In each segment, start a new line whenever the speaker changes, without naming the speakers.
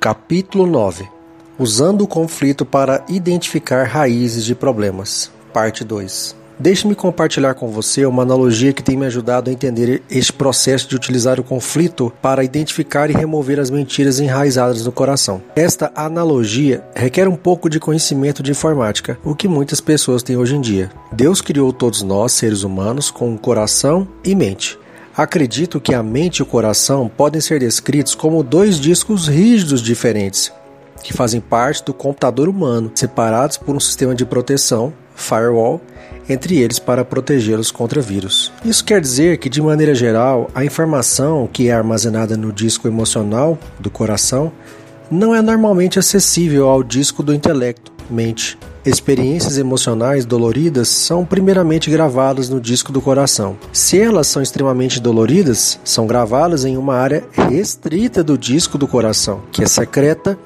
Capítulo 9 Usando o conflito para identificar raízes de problemas. Parte 2 Deixe-me compartilhar com você uma analogia que tem me ajudado a entender este processo de utilizar o conflito para identificar e remover as mentiras enraizadas no coração. Esta analogia requer um pouco de conhecimento de informática, o que muitas pessoas têm hoje em dia. Deus criou todos nós, seres humanos, com um coração e mente. Acredito que a mente e o coração podem ser descritos como dois discos rígidos diferentes, que fazem parte do computador humano, separados por um sistema de proteção, firewall, entre eles para protegê-los contra vírus. Isso quer dizer que, de maneira geral, a informação que é armazenada no disco emocional do coração não é normalmente acessível ao disco do intelecto, mente. Experiências emocionais doloridas são primeiramente gravadas no disco do coração. Se elas são extremamente doloridas, são gravadas em uma área restrita do disco do coração, que é secreta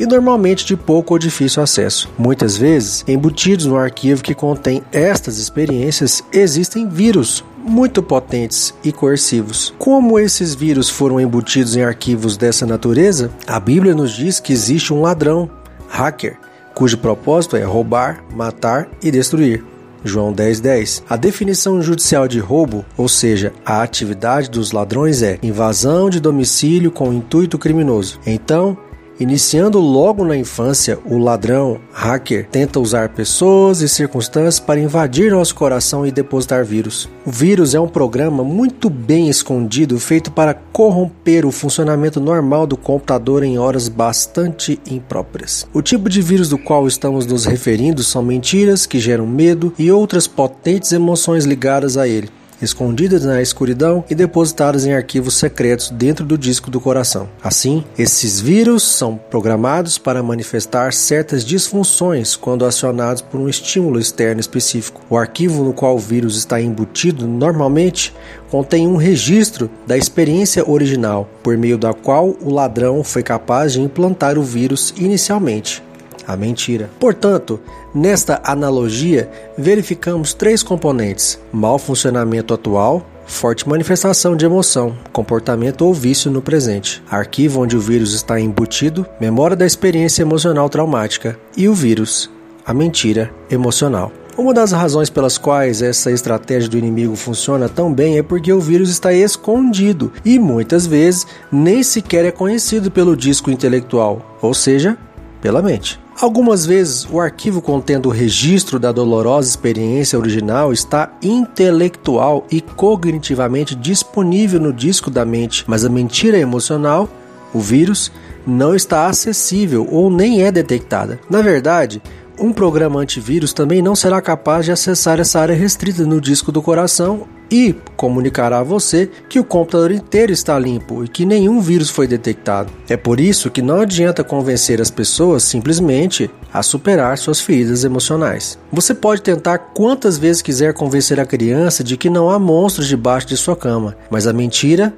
e normalmente de pouco ou difícil acesso. Muitas vezes, embutidos no arquivo que contém estas experiências, existem vírus muito potentes e coercivos. Como esses vírus foram embutidos em arquivos dessa natureza, a Bíblia nos diz que existe um ladrão, hacker, cujo propósito é roubar, matar e destruir. João 10:10. 10. A definição judicial de roubo, ou seja, a atividade dos ladrões é invasão de domicílio com intuito criminoso. Então, Iniciando logo na infância, o ladrão, hacker, tenta usar pessoas e circunstâncias para invadir nosso coração e depositar vírus. O vírus é um programa muito bem escondido feito para corromper o funcionamento normal do computador em horas bastante impróprias. O tipo de vírus do qual estamos nos referindo são mentiras que geram medo e outras potentes emoções ligadas a ele escondidas na escuridão e depositadas em arquivos secretos dentro do disco do coração. Assim, esses vírus são programados para manifestar certas disfunções quando acionados por um estímulo externo específico. O arquivo no qual o vírus está embutido normalmente contém um registro da experiência original, por meio da qual o ladrão foi capaz de implantar o vírus inicialmente a mentira. Portanto, nesta analogia, verificamos três componentes: mau funcionamento atual, forte manifestação de emoção, comportamento ou vício no presente, arquivo onde o vírus está embutido, memória da experiência emocional traumática e o vírus, a mentira emocional. Uma das razões pelas quais essa estratégia do inimigo funciona tão bem é porque o vírus está escondido e muitas vezes nem sequer é conhecido pelo disco intelectual, ou seja, pela mente. Algumas vezes, o arquivo contendo o registro da dolorosa experiência original está intelectual e cognitivamente disponível no disco da mente, mas a mentira emocional, o vírus, não está acessível ou nem é detectada. Na verdade, um programa antivírus também não será capaz de acessar essa área restrita no disco do coração e comunicará a você que o computador inteiro está limpo e que nenhum vírus foi detectado. É por isso que não adianta convencer as pessoas simplesmente a superar suas feridas emocionais. Você pode tentar quantas vezes quiser convencer a criança de que não há monstros debaixo de sua cama, mas a mentira,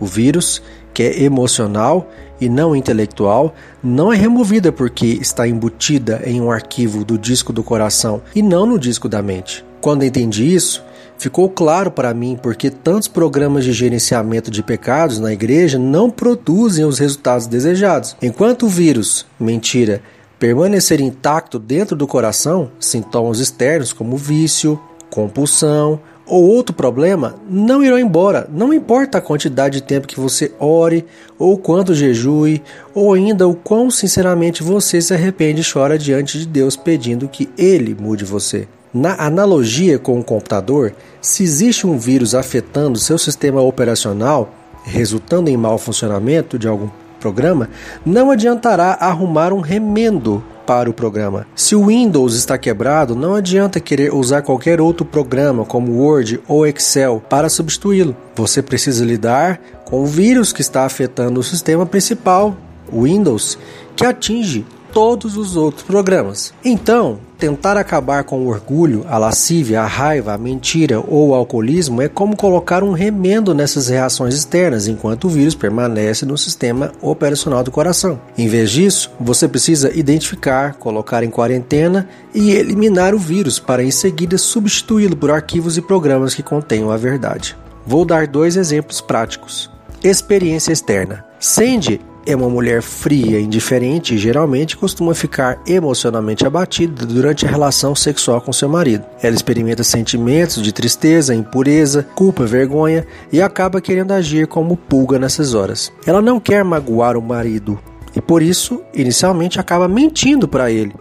o vírus, que é emocional e não intelectual, não é removida porque está embutida em um arquivo do disco do coração e não no disco da mente. Quando entendi isso, Ficou claro para mim porque tantos programas de gerenciamento de pecados na igreja não produzem os resultados desejados. Enquanto o vírus, mentira, permanecer intacto dentro do coração, sintomas externos como vício, compulsão ou outro problema não irão embora. Não importa a quantidade de tempo que você ore, ou quanto jejue, ou ainda o quão sinceramente você se arrepende e chora diante de Deus pedindo que Ele mude você. Na analogia com o computador, se existe um vírus afetando seu sistema operacional, resultando em mau funcionamento de algum programa, não adiantará arrumar um remendo para o programa. Se o Windows está quebrado, não adianta querer usar qualquer outro programa como Word ou Excel para substituí-lo. Você precisa lidar com o vírus que está afetando o sistema principal, Windows, que atinge todos os outros programas. Então, tentar acabar com o orgulho, a lascívia, a raiva, a mentira ou o alcoolismo é como colocar um remendo nessas reações externas enquanto o vírus permanece no sistema operacional do coração. Em vez disso, você precisa identificar, colocar em quarentena e eliminar o vírus para em seguida substituí-lo por arquivos e programas que contenham a verdade. Vou dar dois exemplos práticos. Experiência externa. Sandy é uma mulher fria, indiferente e geralmente costuma ficar emocionalmente abatida durante a relação sexual com seu marido. Ela experimenta sentimentos de tristeza, impureza, culpa, vergonha e acaba querendo agir como pulga nessas horas. Ela não quer magoar o marido e por isso, inicialmente, acaba mentindo para ele,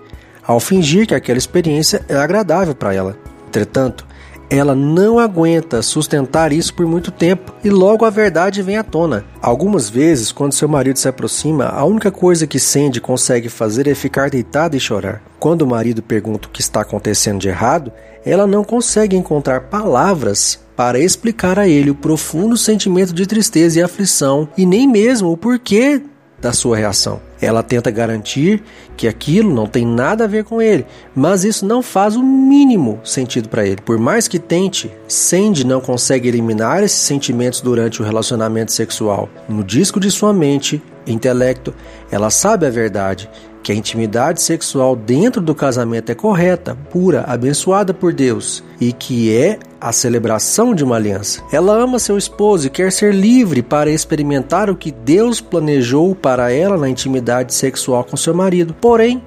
ao fingir que aquela experiência é agradável para ela. Entretanto, ela não aguenta sustentar isso por muito tempo e logo a verdade vem à tona. Algumas vezes, quando seu marido se aproxima, a única coisa que Sandy consegue fazer é ficar deitada e chorar. Quando o marido pergunta o que está acontecendo de errado, ela não consegue encontrar palavras para explicar a ele o profundo sentimento de tristeza e aflição e nem mesmo o porquê da sua reação. Ela tenta garantir que aquilo não tem nada a ver com ele, mas isso não faz o mínimo sentido para ele. Por mais que tente, Sandy não consegue eliminar esses sentimentos durante o relacionamento sexual. No disco de sua mente, intelecto, ela sabe a verdade que a intimidade sexual dentro do casamento é correta, pura, abençoada por Deus e que é a celebração de uma aliança. Ela ama seu esposo e quer ser livre para experimentar o que Deus planejou para ela na intimidade sexual com seu marido. Porém,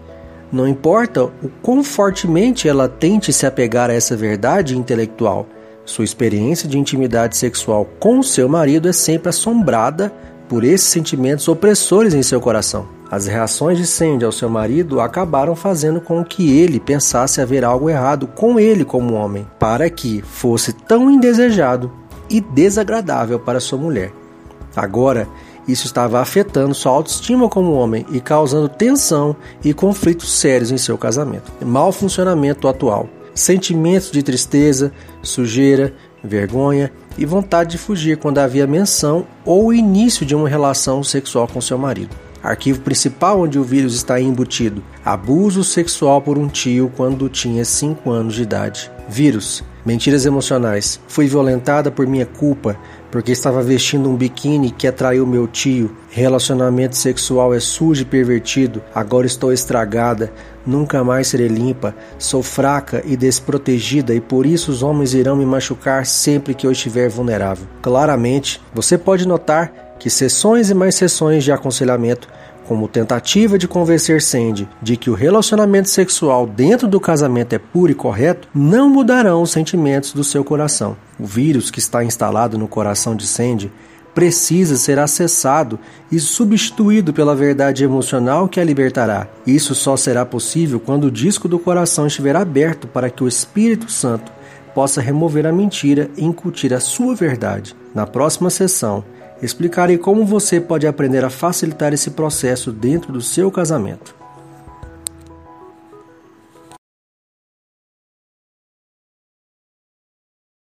não importa o quão fortemente ela tente se apegar a essa verdade intelectual, sua experiência de intimidade sexual com seu marido é sempre assombrada por esses sentimentos opressores em seu coração. As reações de Sandy ao seu marido acabaram fazendo com que ele pensasse haver algo errado com ele como homem, para que fosse tão indesejado e desagradável para sua mulher. Agora, isso estava afetando sua autoestima como homem e causando tensão e conflitos sérios em seu casamento. Mal funcionamento atual, sentimentos de tristeza, sujeira, vergonha e vontade de fugir quando havia menção ou início de uma relação sexual com seu marido. Arquivo principal onde o vírus está embutido: abuso sexual por um tio quando tinha 5 anos de idade. Vírus: mentiras emocionais. Fui violentada por minha culpa porque estava vestindo um biquíni que atraiu meu tio. Relacionamento sexual é sujo e pervertido. Agora estou estragada. Nunca mais serei limpa. Sou fraca e desprotegida e por isso os homens irão me machucar sempre que eu estiver vulnerável. Claramente, você pode notar que sessões e mais sessões de aconselhamento, como tentativa de convencer Sandy de que o relacionamento sexual dentro do casamento é puro e correto, não mudarão os sentimentos do seu coração. O vírus que está instalado no coração de Sandy precisa ser acessado e substituído pela verdade emocional que a libertará. Isso só será possível quando o disco do coração estiver aberto para que o Espírito Santo possa remover a mentira e incutir a sua verdade. Na próxima sessão, Explicarei como você pode aprender a facilitar esse processo dentro do seu casamento.